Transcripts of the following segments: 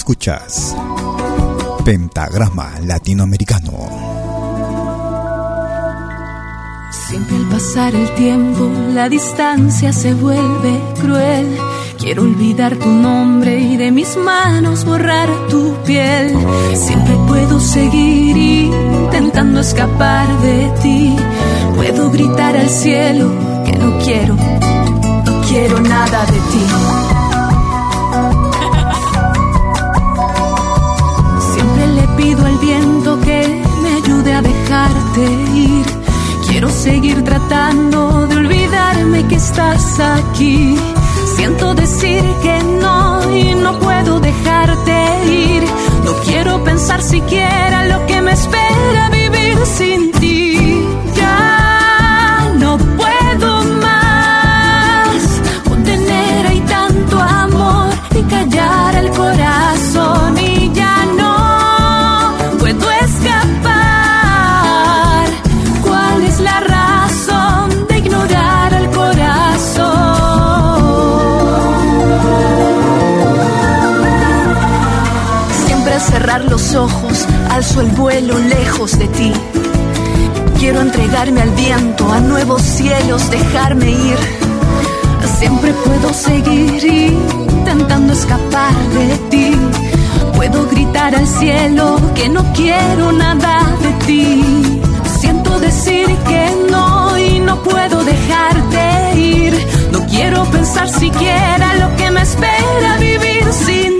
Escuchas Pentagrama Latinoamericano. Siempre al pasar el tiempo, la distancia se vuelve cruel. Quiero olvidar tu nombre y de mis manos borrar tu piel. Siempre puedo seguir intentando escapar de ti. Puedo gritar al cielo que no quiero, no quiero nada de seguir tratando de olvidarme que estás aquí. Siento decir que no y no puedo dejarte ir. No quiero pensar siquiera lo que me espera vivir sin ojos, alzo el vuelo lejos de ti. Quiero entregarme al viento, a nuevos cielos, dejarme ir. Siempre puedo seguir intentando escapar de ti. Puedo gritar al cielo que no quiero nada de ti. Siento decir que no y no puedo dejarte ir. No quiero pensar siquiera lo que me espera vivir sin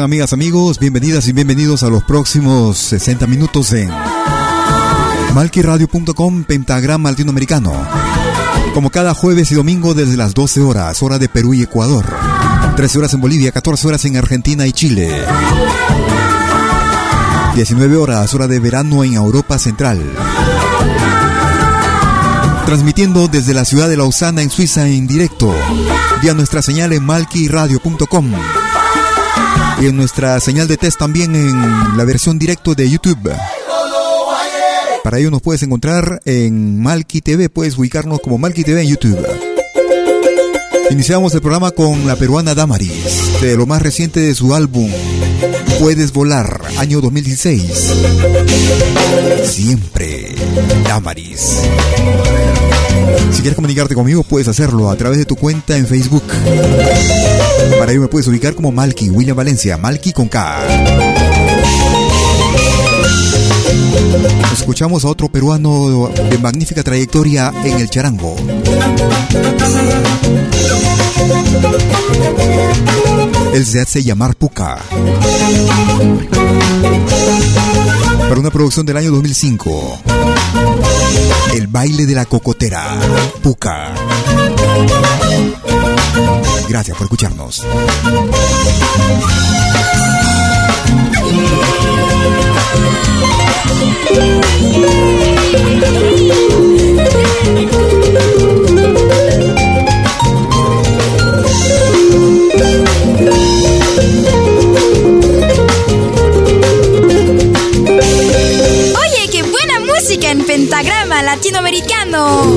amigas, amigos? Bienvenidas y bienvenidos a los próximos 60 minutos en Malquiradio.com, pentagrama latinoamericano. Como cada jueves y domingo desde las 12 horas, hora de Perú y Ecuador. 13 horas en Bolivia, 14 horas en Argentina y Chile. 19 horas, hora de verano en Europa Central. Transmitiendo desde la ciudad de Lausana en Suiza en directo, vía nuestra señal en malquiradio.com y en nuestra señal de test también en la versión directo de YouTube. Para ello nos puedes encontrar en Malki TV, puedes ubicarnos como Malki TV en YouTube. Iniciamos el programa con la peruana Damaris, de lo más reciente de su álbum Puedes Volar, año 2016. Siempre Damaris. Si quieres comunicarte conmigo, puedes hacerlo a través de tu cuenta en Facebook. Para ello me puedes ubicar como Malki, William Valencia, Malki con K. Escuchamos a otro peruano de magnífica trayectoria en el charango. Él se hace llamar Puka. Para una producción del año 2005. El baile de la cocotera. Puka. Gracias por escucharnos. Pentagrama latinoamericano.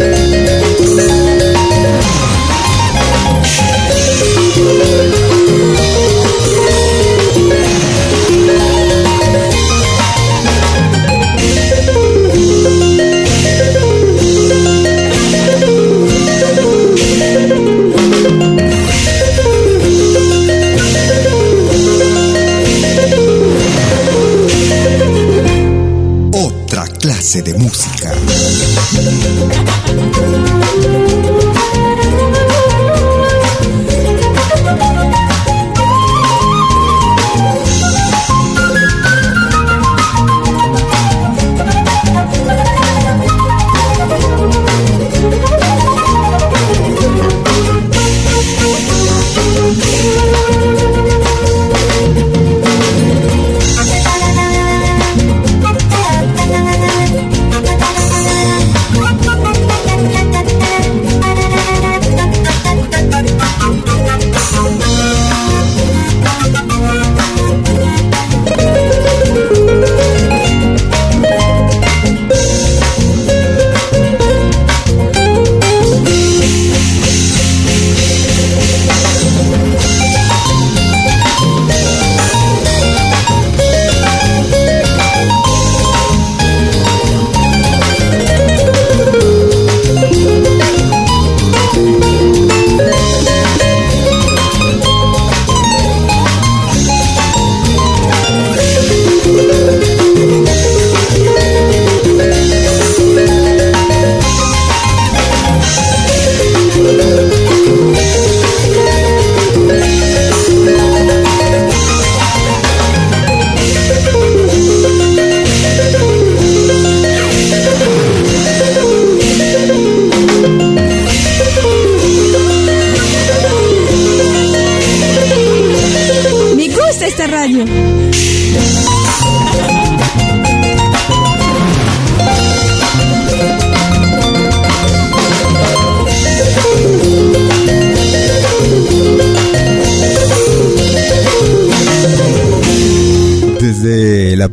De música.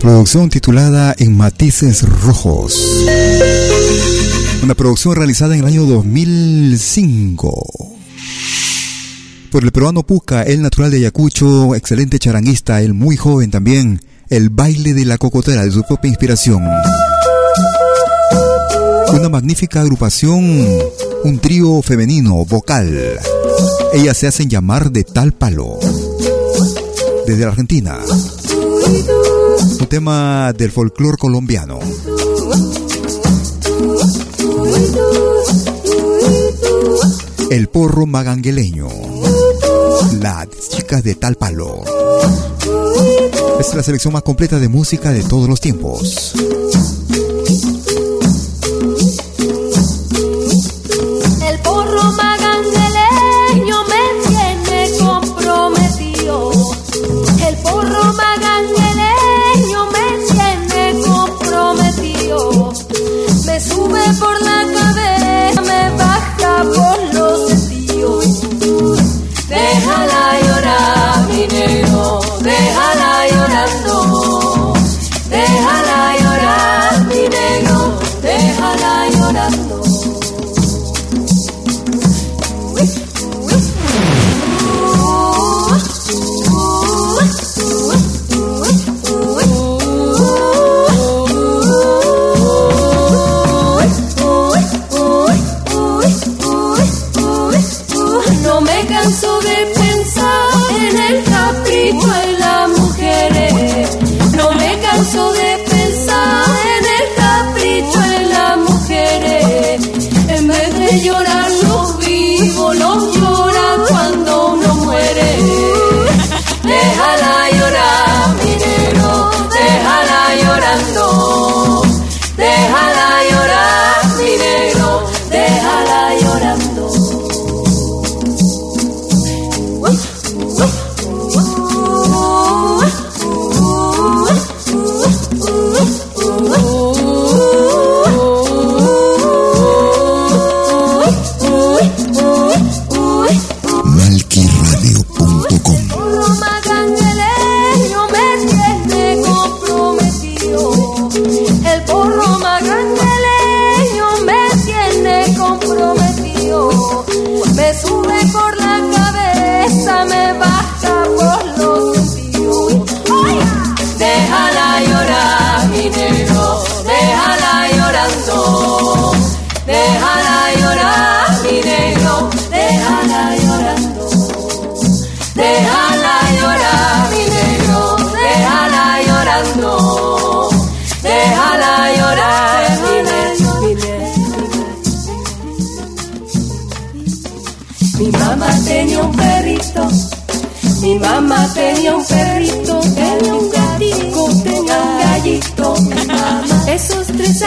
Producción titulada En Matices Rojos. Una producción realizada en el año 2005 por el peruano Puca, el natural de Ayacucho, excelente charanguista, el muy joven también, el baile de la cocotera de su propia inspiración. Una magnífica agrupación, un trío femenino, vocal. Ellas se hacen llamar de tal palo. Desde la Argentina un tema del folclore colombiano. El porro magangueleño. Las chicas de tal palo. Es la selección más completa de música de todos los tiempos.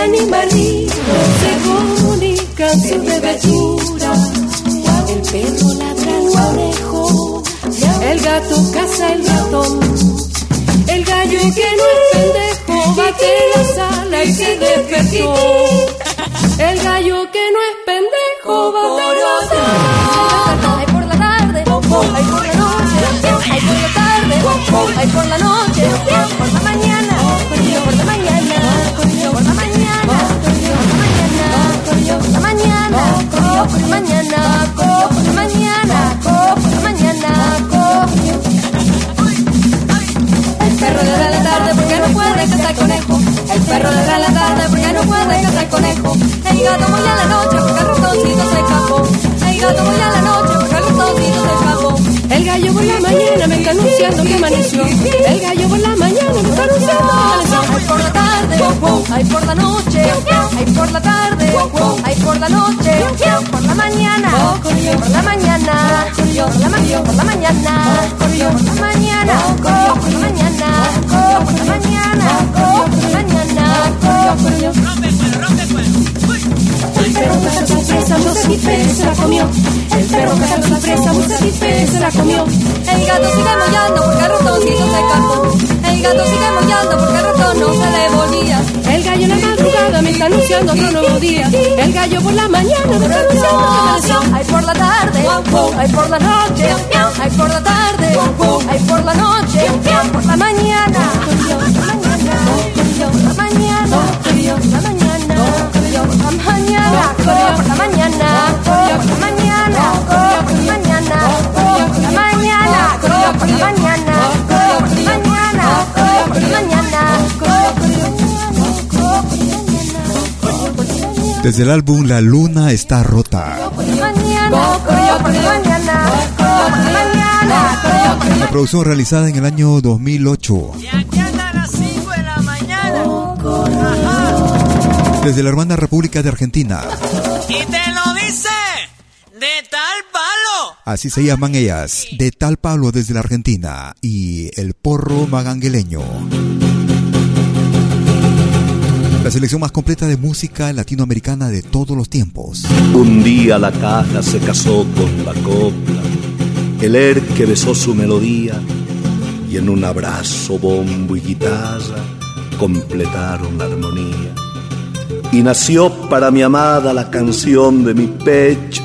animalito se comunican su bebedura. El perro ladra el conejo, el gato caza el ratón. El gallo que no es pendejo bate la sala y se despertó. El gallo que no es pendejo bate la sala. Ay por la tarde, ay por la noche, ay por la tarde, ay por la mi gato la. El gallo por la mañana me está anunciando que amaneció. El gallo por la mañana me está anunciando que amaneció. Ay por la tarde, ay por la noche, ay por la tarde, ay por la noche, por la mañana, por la mañana, por la mañana, por la mañana, por la mañana, por la mañana, por la mañana, por la mañana, por la mañana. El perro cazando su presa, no se se la comió. El perro cazando su presa, no se se la comió. El gato sigue mollando porque el ratoncito se escapó. El gato sigue mollando porque el ratón no se le volía. El gallo en la madrugada me está anunciando otro nuevo día. El gallo por la mañana me está anunciando que amaneció. Ay por la tarde, ay por la noche, ay por la tarde, ay por la noche, por la mañana. Desde el álbum La Luna está rota. La producción realizada en el año 2008. desde la hermana República de Argentina. Y te lo dice, de tal palo. Así se llaman ellas, de tal palo desde la Argentina y el porro magangueleño. La selección más completa de música latinoamericana de todos los tiempos. Un día la caja se casó con la copla, el er que besó su melodía y en un abrazo bombo y guitarra completaron la armonía y nació para mi amada la canción de mi pecho.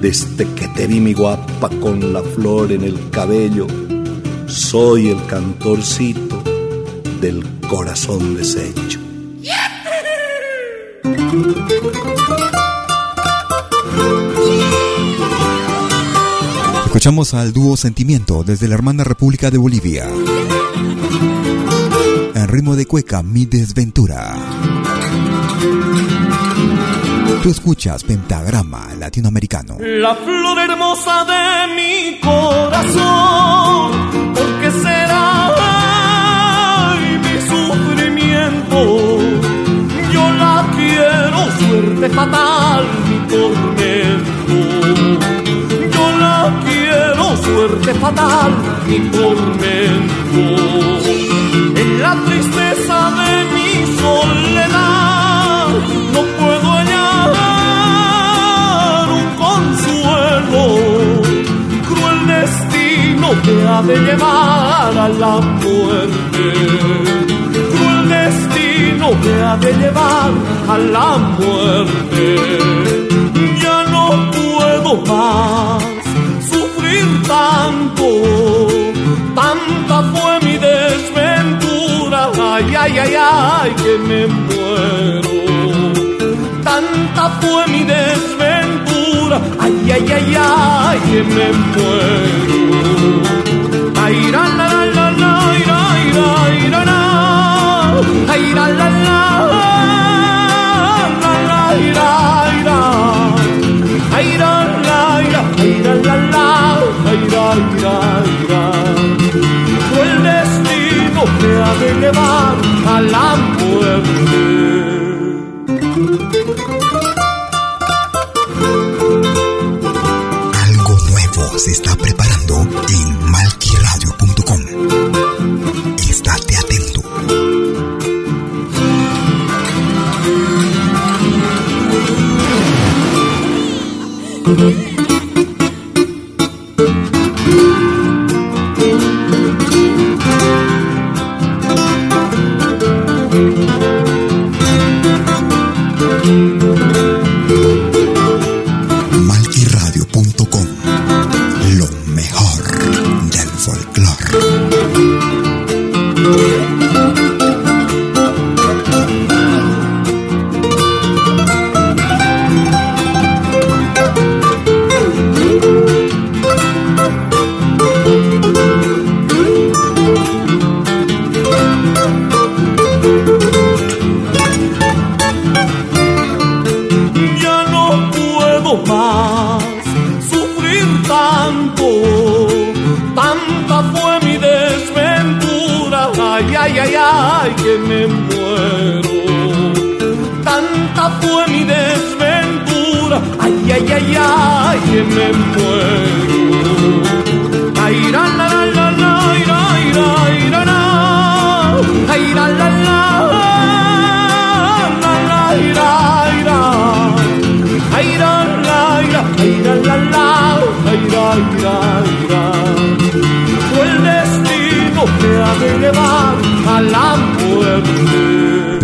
Desde que te vi mi guapa con la flor en el cabello, soy el cantorcito del corazón deshecho. Escuchamos al dúo Sentimiento desde la hermana República de Bolivia. En ritmo de cueca, mi desventura. Tú escuchas Pentagrama Latinoamericano. La flor hermosa de mi corazón, porque será mi sufrimiento. Yo la quiero, suerte fatal, mi tormento. Yo la quiero, suerte fatal, mi tormento. En la tristeza de mi soledad, destino te ha de llevar a la muerte. Cruel destino te ha de llevar a la muerte. Ya no puedo más sufrir tanto, tanta fue mi desventura, ay, ay, ay, ay, que me muero. Tanta fue mi desventura, ay, ay, ay, ay, que me muero. El destino te ha de llevar a la muerte.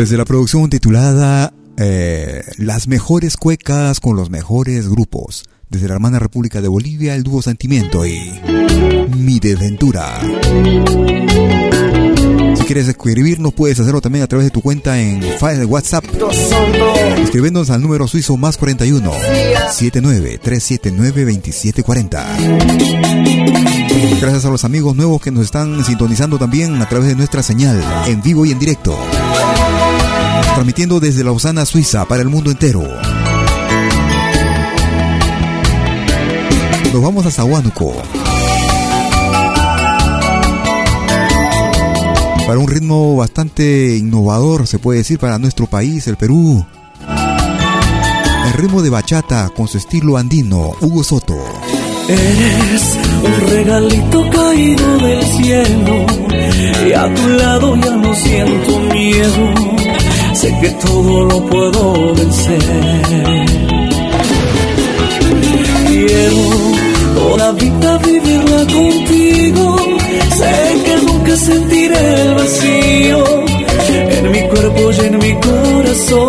Desde la producción titulada eh, Las mejores cuecas con los mejores grupos. Desde la hermana República de Bolivia, el dúo Sentimiento y Mi Desventura. Si quieres escribirnos, puedes hacerlo también a través de tu cuenta en file de WhatsApp. Escribiéndonos al número suizo más 41 79 379 2740. Gracias a los amigos nuevos que nos están sintonizando también a través de nuestra señal en vivo y en directo. Transmitiendo desde Lausana, Suiza, para el mundo entero. Nos vamos a Zahuánuco. Para un ritmo bastante innovador, se puede decir, para nuestro país, el Perú. El ritmo de bachata con su estilo andino, Hugo Soto. Eres un regalito caído del cielo y a tu lado ya no siento miedo sé que todo lo puedo vencer. Quiero toda vida vivirla contigo, sé que nunca sentiré el vacío en mi cuerpo y en mi corazón.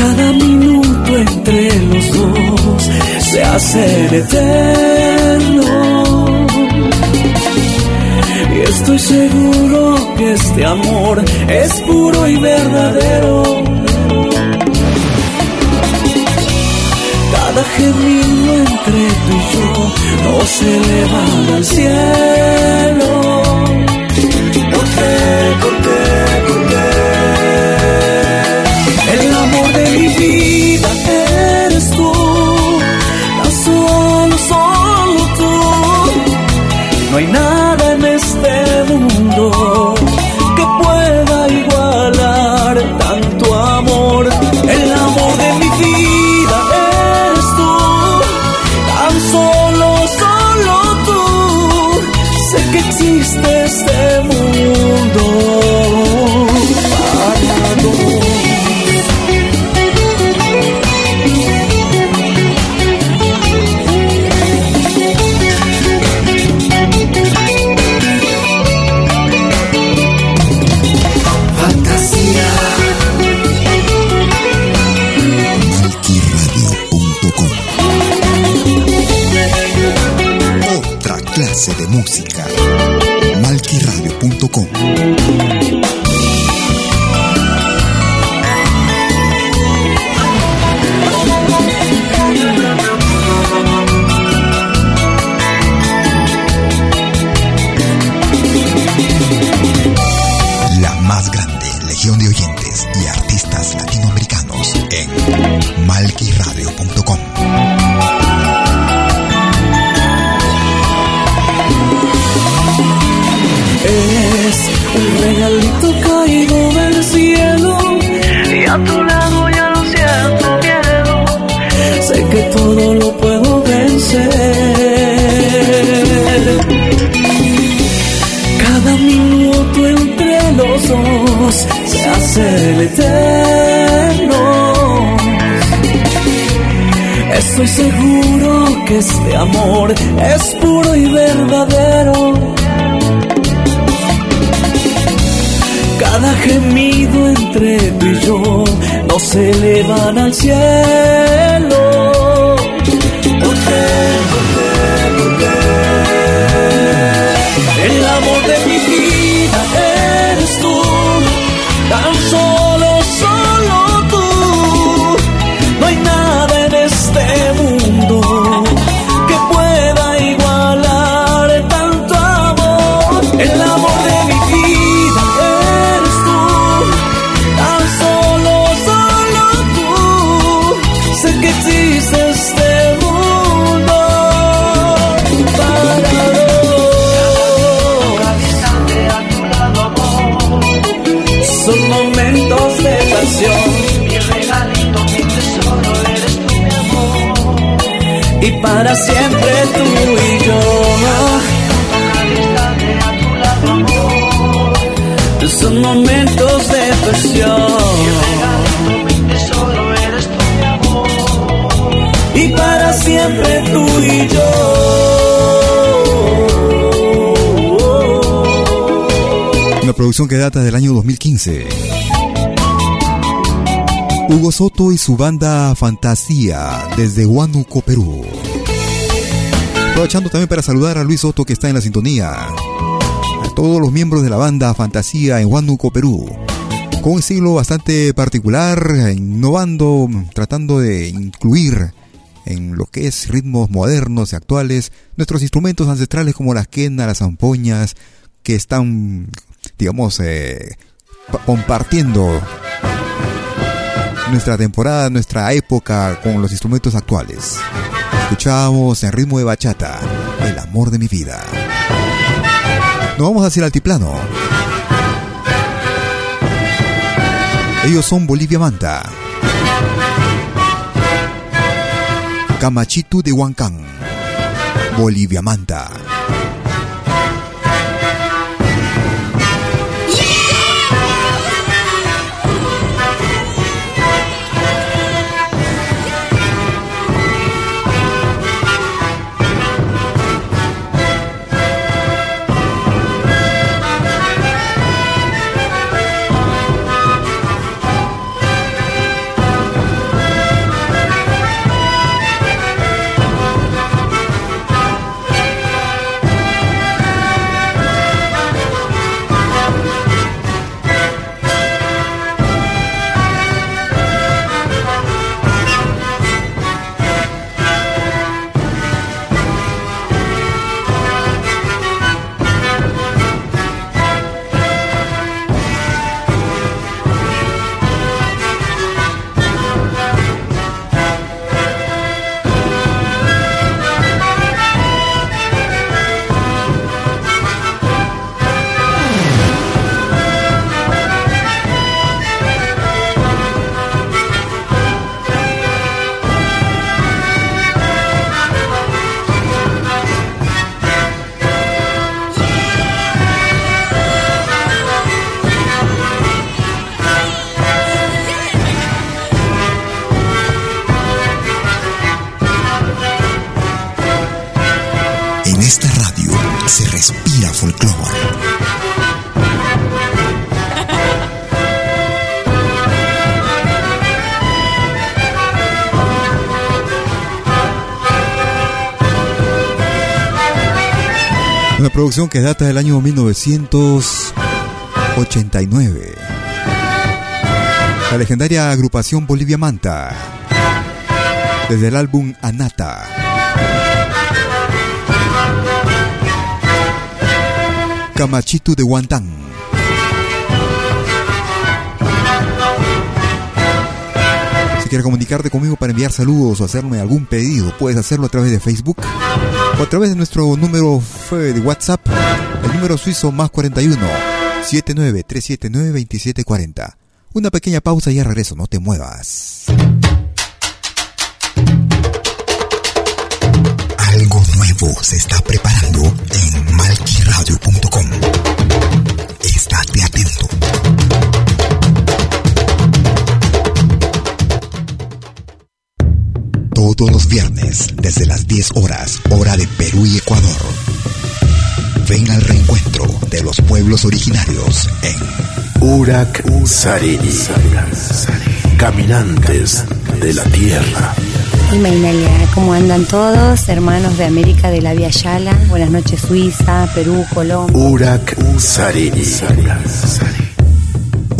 Cada minuto entre los dos se hace eterno estoy seguro que este amor es puro y verdadero. Cada gemido entre tú y yo no se eleva al cielo. Estoy seguro que este amor es puro y verdadero. Cada gemido entre tú y yo no se elevan al cielo. ¿Por para siempre tú y yo. Son momentos de pasión. Y para siempre tú y yo. Una producción que data del año 2015. Hugo Soto y su banda Fantasía desde Huánuco, Perú. Aprovechando también para saludar a Luis Soto que está en la sintonía. A todos los miembros de la banda Fantasía en Huánuco, Perú. Con un estilo bastante particular, innovando, tratando de incluir en lo que es ritmos modernos y actuales nuestros instrumentos ancestrales como las quenas, las zampoñas, que están, digamos, eh, pa- compartiendo nuestra temporada, nuestra época con los instrumentos actuales. Escuchamos en ritmo de bachata, El amor de mi vida. Nos vamos hacia el altiplano. Ellos son Bolivia Manta. Camachitu de Huancán. Bolivia Manta. Producción que data del año 1989. La legendaria agrupación Bolivia Manta. Desde el álbum Anata. Camachito de Guantán. Si quieres comunicarte conmigo para enviar saludos o hacerme algún pedido, puedes hacerlo a través de Facebook o a través de nuestro número de WhatsApp, el número suizo más 41 79 379 2740. Una pequeña pausa y ya regreso, no te muevas. Algo nuevo se está preparando en malquiradio.com. Estate atento. Todos los viernes, desde las 10 horas, hora de Perú y Ecuador. Ven al reencuentro de los pueblos originarios en Urak Sariri. Caminantes de la Tierra. Imainalia, ¿cómo andan todos? Hermanos de América de la Via Yala. Buenas noches, Suiza, Perú, Colombia. Urak Sariri.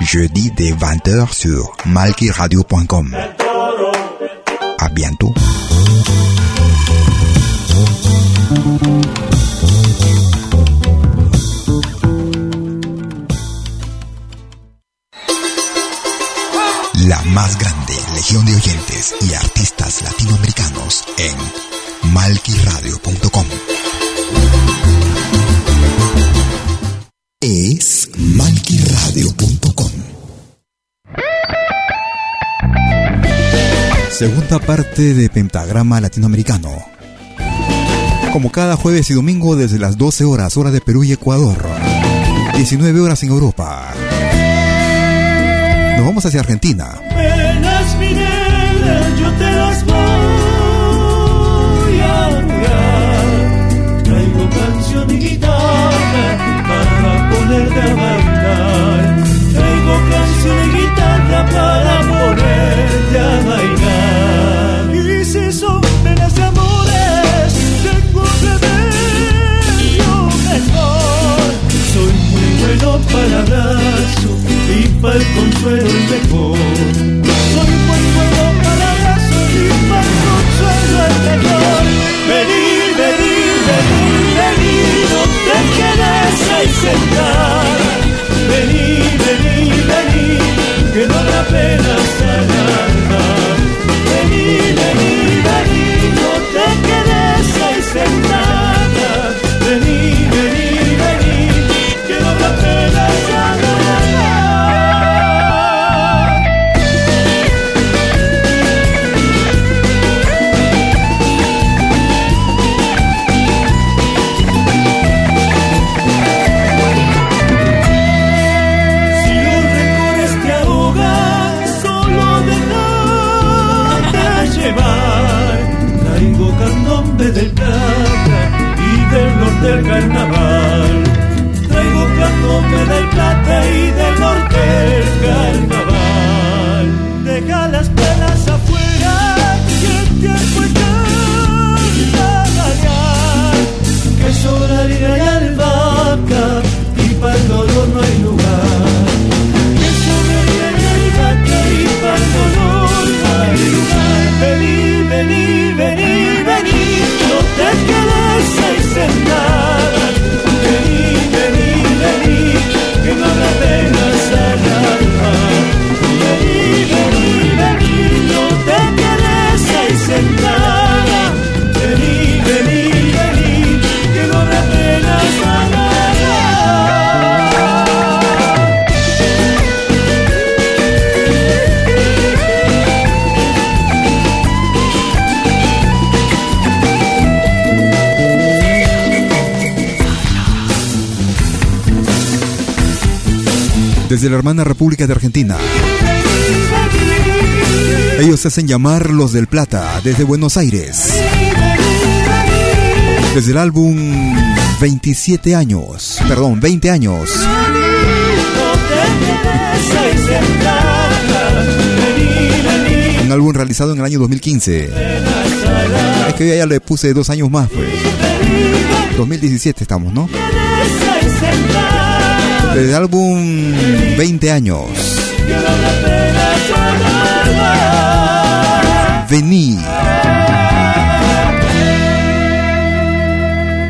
jeudi dès 20h sur malkiradio.com. À bientôt. la más grande legión de oyentes y artistas latinoamericanos en malquiradio.com. Segunda parte de Pentagrama Latinoamericano. Como cada jueves y domingo desde las 12 horas hora de Perú y Ecuador. 19 horas en Europa. Nos vamos hacia Argentina. Yo te las desde la hermana República de Argentina. Ellos se hacen llamar los del Plata, desde Buenos Aires. Desde el álbum 27 años, perdón, 20 años. Un álbum realizado en el año 2015. Es que ya le puse dos años más, pues. 2017 estamos, ¿no? Desde el álbum 20 años. Vení.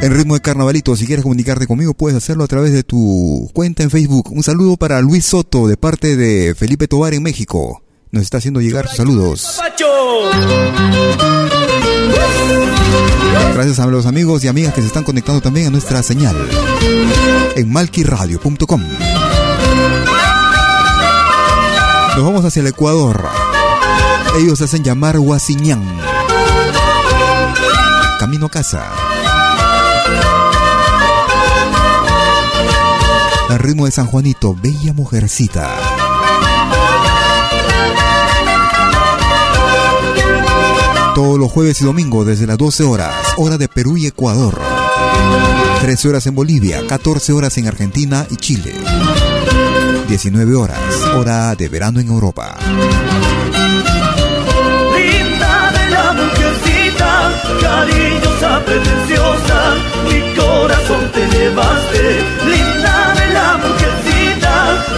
En ritmo de carnavalito, si quieres comunicarte conmigo, puedes hacerlo a través de tu cuenta en Facebook. Un saludo para Luis Soto de parte de Felipe Tobar en México. Nos está haciendo llegar saludos. Gracias a los amigos y amigas que se están conectando también a nuestra señal en malquiradio.com. Nos vamos hacia el Ecuador. Ellos hacen llamar Huasiñán. Camino a casa. Al ritmo de San Juanito, bella mujercita. Todos los jueves y domingos desde las 12 horas, hora de Perú y Ecuador. 13 horas en Bolivia, 14 horas en Argentina y Chile. 19 horas, hora de verano en Europa. Linda de la mujercita, cariñosa, pretenciosa, mi corazón te llevaste. Linda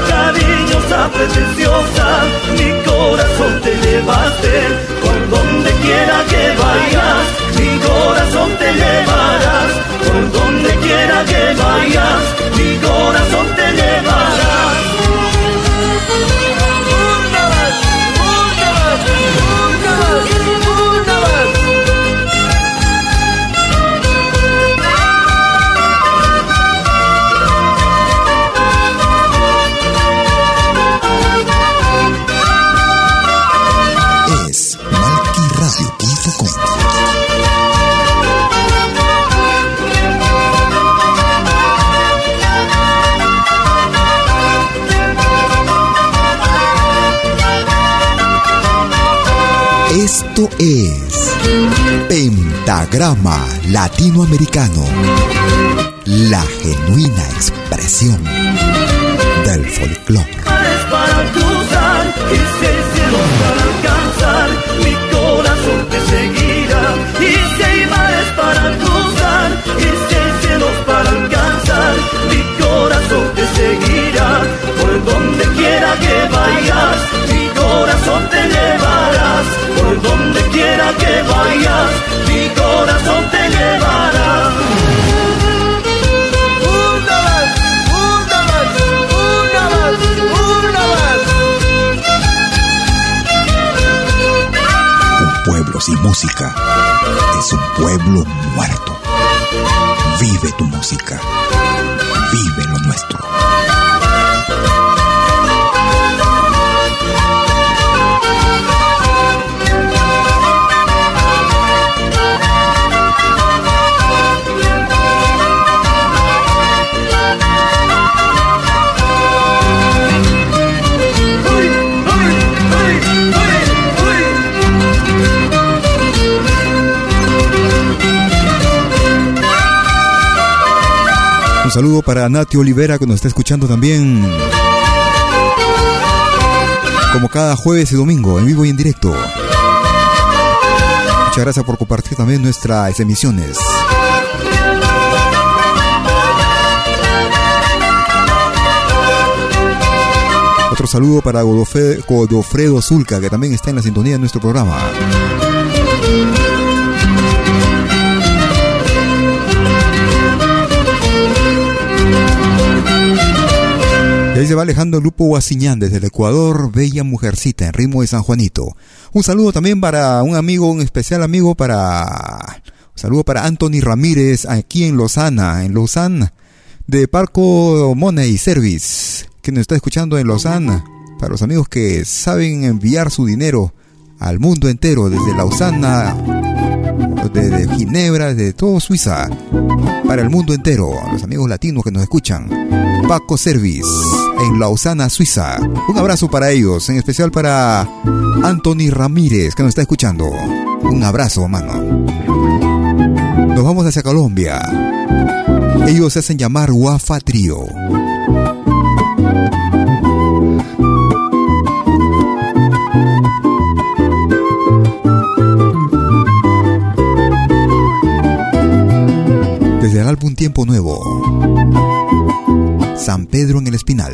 cariñosa, pretenciosa, mi corazón te llevaste. Por donde quiera que vayas, Pentagrama Latinoamericano, la genuina expresión del folclore. para cruzar y seis cielos para alcanzar, mi corazón te seguirá. Y si hay mares para cruzar y seis cielos para alcanzar, mi corazón te seguirá. Por donde quiera que vayas, mi corazón te llevarás. Por donde quiera que vayas, mi corazón te llevará. Una más, una más, una más, una más. Un pueblo sin música es un pueblo muerto. Vive tu música, vive lo nuestro. Saludo para Nati Olivera que nos está escuchando también. Como cada jueves y domingo, en vivo y en directo. Muchas gracias por compartir también nuestras emisiones. Otro saludo para Godofredo Zulca, que también está en la sintonía de nuestro programa. Ahí se va alejando Lupo Guasiñán desde el Ecuador, Bella Mujercita, en ritmo de San Juanito. Un saludo también para un amigo, un especial amigo para... Un saludo para Anthony Ramírez, aquí en Lozana, en Lozana, de Parco Money Service, que nos está escuchando en Lozana. Para los amigos que saben enviar su dinero al mundo entero, desde Lausana, desde Ginebra, desde todo Suiza, para el mundo entero, a los amigos latinos que nos escuchan. Paco Service en Lausana, Suiza. Un abrazo para ellos, en especial para Anthony Ramírez, que nos está escuchando. Un abrazo, mano. Nos vamos hacia Colombia. Ellos se hacen llamar Wafa Trio. Desde el álbum Tiempo Nuevo. San Pedro en el Espinal.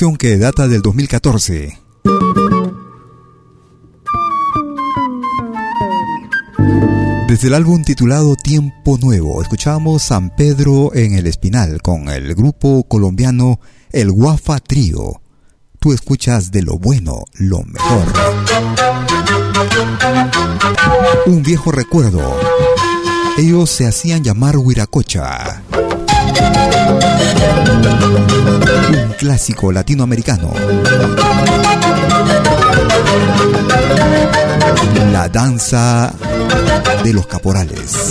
Que data del 2014. Desde el álbum titulado Tiempo Nuevo, escuchamos San Pedro en el Espinal con el grupo colombiano El Guafa Trío. Tú escuchas de lo bueno, lo mejor. Un viejo recuerdo. Ellos se hacían llamar Huiracocha. Un clásico latinoamericano. La danza de los caporales.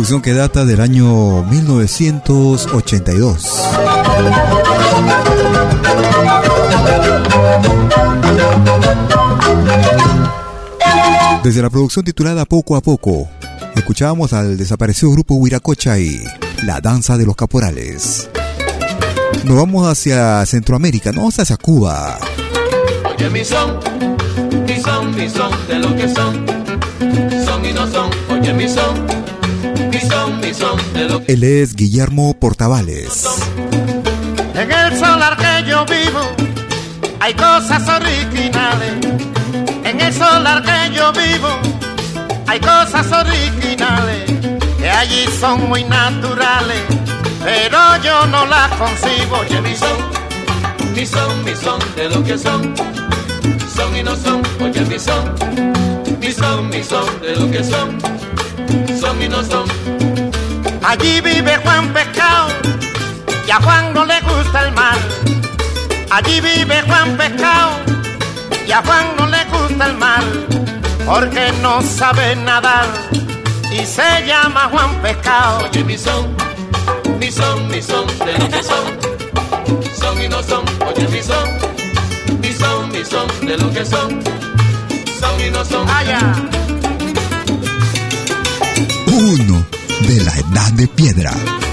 Huiracocha. que data del año 1982. Desde la producción titulada Poco a Poco, escuchábamos al desaparecido grupo Huiracocha y La Danza de los Caporales. Nos vamos hacia Centroamérica, no hacia Cuba. Oye mi son, mi son, mi son, de lo que son, son y no son, oye mi son. Él es Guillermo Portavales. En el solar que yo vivo hay cosas originales. En el solar que yo vivo hay cosas originales que allí son muy naturales, pero yo no las concibo. Oye, mi son, mi son, mi son de lo que son, son y no son. Oye, mi son, mi son, mi son de lo que son son y no son. Allí vive Juan Pescado y a Juan no le gusta el mar. Allí vive Juan Pescado y a Juan no le gusta el mar porque no sabe nadar y se llama Juan Pescado. Oye, mi son, mi son, mi son, de lo que son, son y no son. Oye, mi son, mi son, mi son, de lo que son, son y no son. Allá. Uno de la edad de piedra.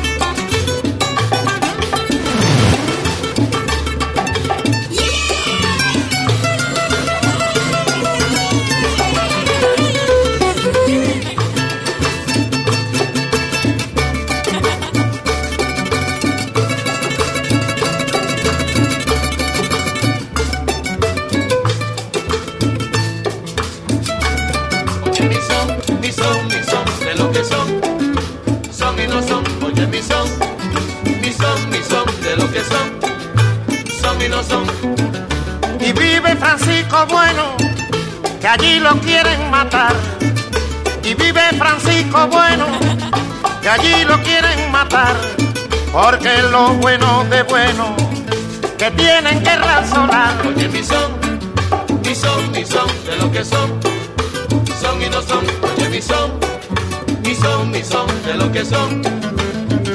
Porque lo bueno de bueno, que tienen que razonar. Oye, mi son, mi son, mi son, de lo que son, son y no son. Oye, mi son, mi son, mi son, de lo que son,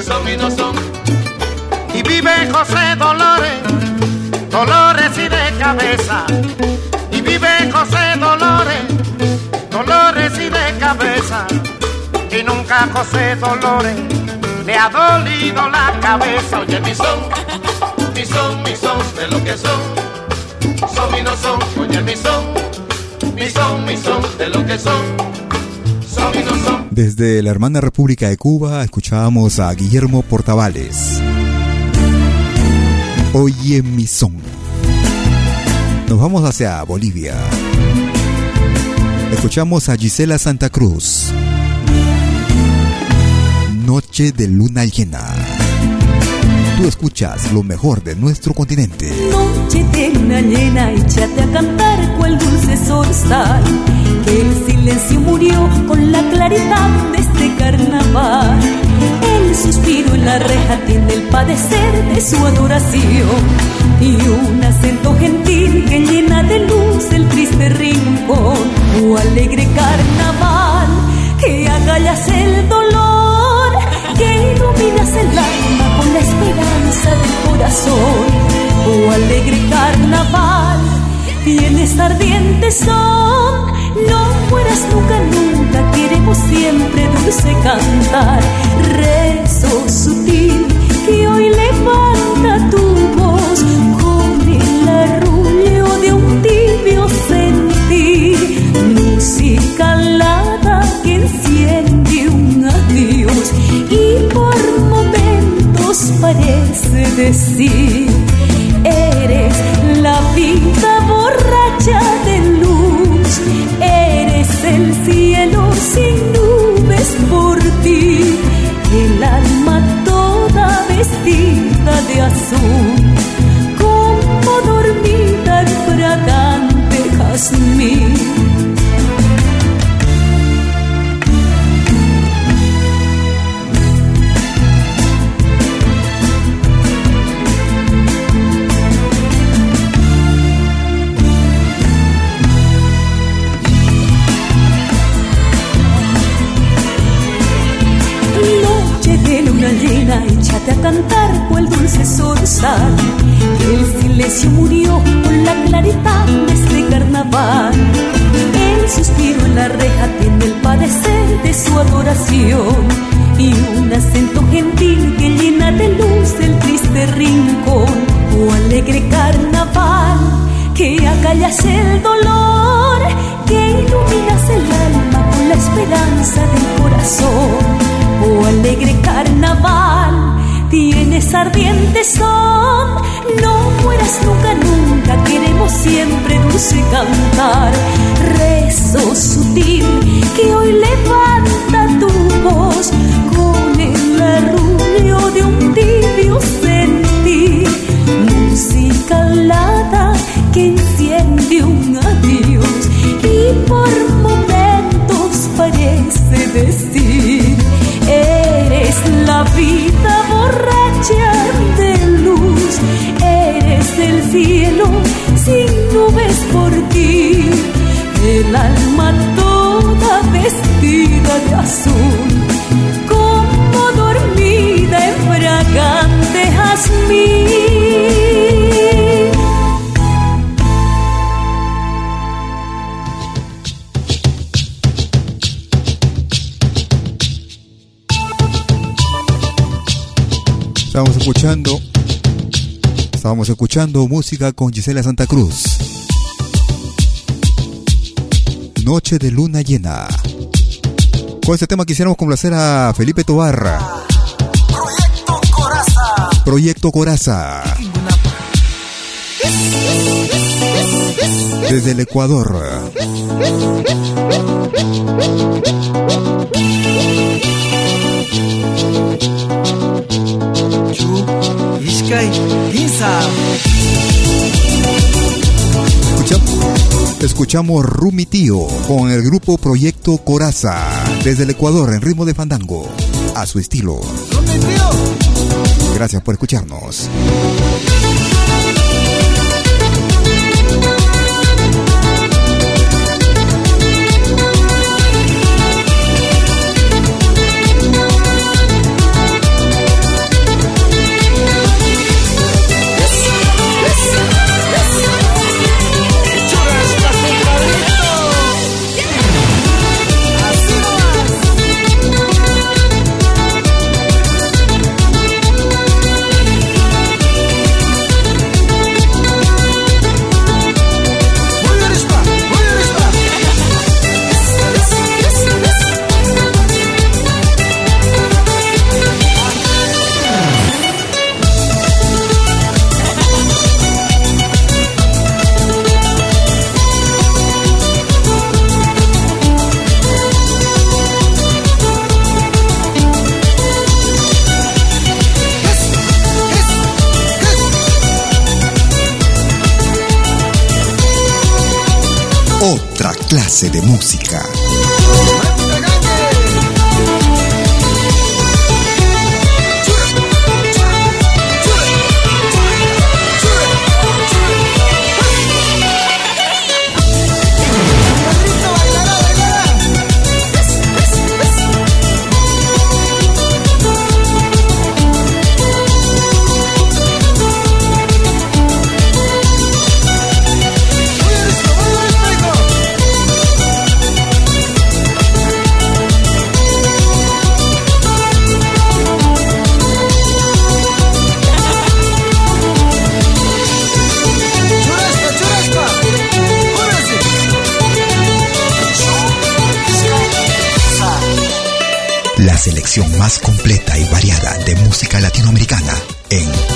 son y no son. Y vive José Dolores, Dolores y de cabeza. Y vive José Dolores, Dolores y de cabeza. Y nunca José Dolores le ha dolido la cabeza. Oye, mi son, mi son, mi son, de lo que son. Desde la hermana República de Cuba escuchábamos a Guillermo Portavales. Oye mi son. Nos vamos hacia Bolivia. Escuchamos a Gisela Santa Cruz. Noche de luna llena. Tú escuchas lo mejor de nuestro continente. Noche de luna llena, échate a cantar cual dulce zorzal. Que el silencio murió con la claridad de este carnaval. El suspiro en la reja tiene el padecer de su adoración. Y un acento gentil que llena de luz el triste rincón. O alegre carnaval que agallas el dolor, ardiente son, no mueras nunca, nunca, queremos siempre dulce cantar. Rezo sutil que hoy levanta tu voz. Con el arrullo de un tibio sentir, música alada que enciende un adiós. Y por momentos parece decir de azul zorzal. El silencio murió con la claridad de este carnaval. El suspiro en la reja tiene el padecer de su adoración. Y un acento gentil que llena de luz el triste rincón. Oh alegre carnaval, que acallas el dolor, que iluminas el alma con la esperanza del corazón. Oh alegre carnaval, tienes ardiente son, no mueras nunca, nunca, queremos siempre dulce cantar. Rezo sutil que hoy levanta tu voz. Con el arrullo de un tibio sentir, música alada que enciende un Escuchando música con Gisela Santa Cruz. Noche de luna llena. Con este tema quisiéramos complacer a Felipe Tobarra. Proyecto Coraza. Proyecto Coraza. Desde el Ecuador. Escuchamos, escuchamos Rumi Tío con el grupo Proyecto Coraza desde el Ecuador en ritmo de fandango a su estilo. Gracias por escucharnos. De música. Más completa y variada de música latinoamericana en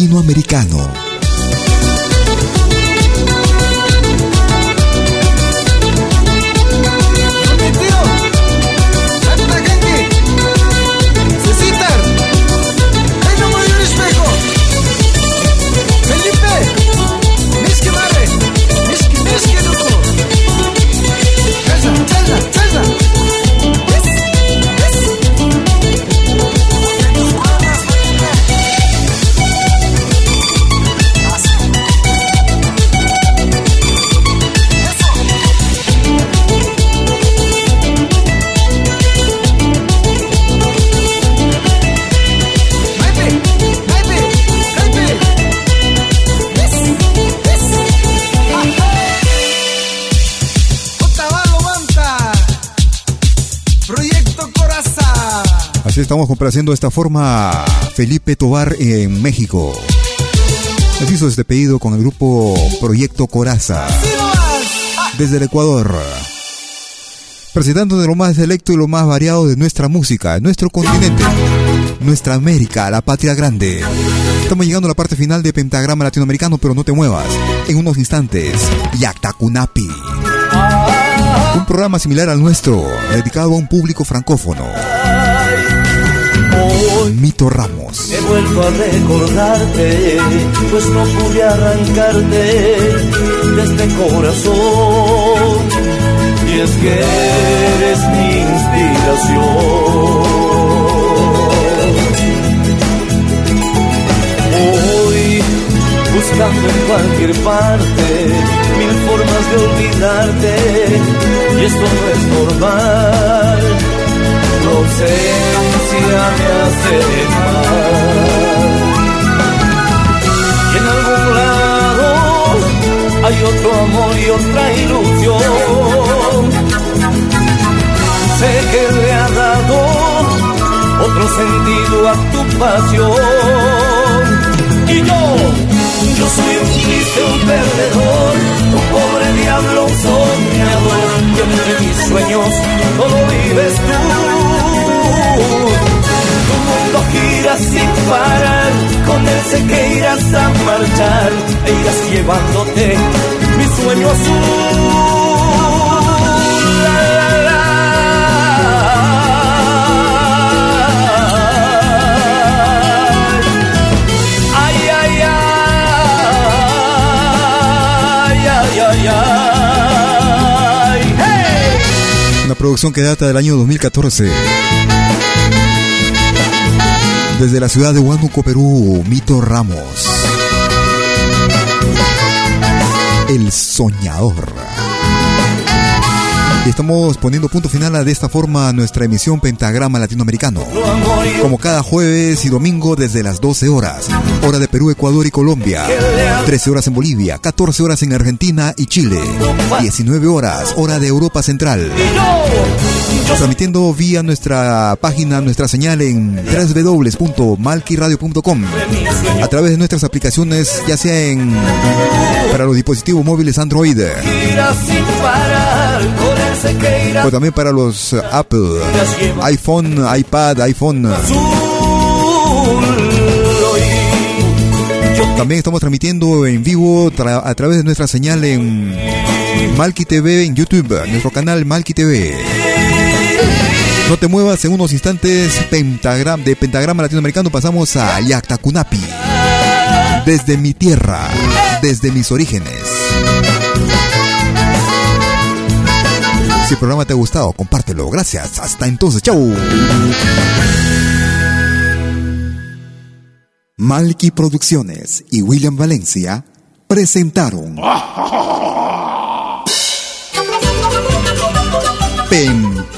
Latinoamericano. Estamos complaciendo de esta forma Felipe Tobar en México. Nos hizo este pedido con el grupo Proyecto Coraza desde el Ecuador. Presentando de lo más selecto y lo más variado de nuestra música, nuestro continente, nuestra América, la patria grande. Estamos llegando a la parte final de Pentagrama Latinoamericano, pero no te muevas. En unos instantes, Yactacunapi. Un programa similar al nuestro, dedicado a un público francófono. Mito Ramos. He vuelto a recordarte, pues no pude arrancarte de este corazón. Y es que eres mi inspiración. Hoy, buscando en cualquier parte mil formas de olvidarte, y esto no es normal. No sé me hace mal. Y en algún lado hay otro amor y otra ilusión. Sé que le ha dado otro sentido a tu pasión. Y yo, yo soy un triste, un perdedor, un pobre diablo, un soñador. Y entre mis sueños todo vives tú gira sin parar, con él sé que irás a marchar e irás llevándote mi sueño azul. Una producción que data del año 2014 desde la ciudad de Huánuco, Perú, Mito Ramos. El soñador. Y estamos poniendo punto final a de esta forma nuestra emisión Pentagrama Latinoamericano. Como cada jueves y domingo desde las 12 horas, hora de Perú, Ecuador y Colombia. 13 horas en Bolivia, 14 horas en Argentina y Chile. 19 horas, hora de Europa Central. Transmitiendo vía nuestra página, nuestra señal en www.malquiradio.com a través de nuestras aplicaciones, ya sea en para los dispositivos móviles Android pues también para los Apple, iPhone, iPad, iPhone. También estamos transmitiendo en vivo a través de nuestra señal en Malki TV en YouTube, nuestro canal Malki TV. No te muevas en unos instantes pentagram, de pentagrama latinoamericano pasamos a Yactacunapi. Desde mi tierra, desde mis orígenes. Si el programa te ha gustado, compártelo. Gracias. Hasta entonces. Chau. Malky Producciones y William Valencia presentaron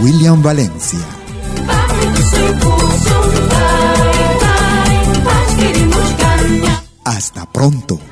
William Valencia. Hasta pronto.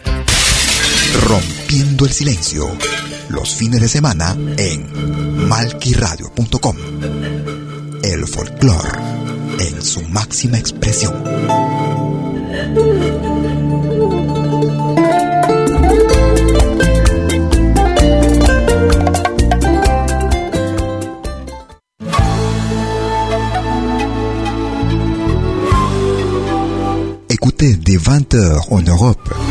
Rompiendo el Silencio. Los fines de semana en malquiradio.com el folclore en su máxima expresión. Écoutez dès 20h en Europe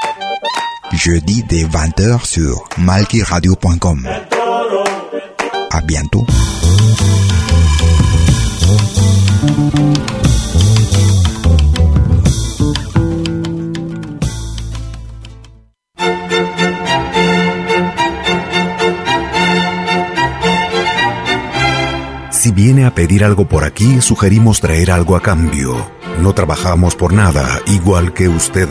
jeudi dès 20h sur malkiradio.com. À bientôt. Si viene a pedir algo por aquí, sugerimos traer algo a cambio. No trabajamos por nada, igual que usted.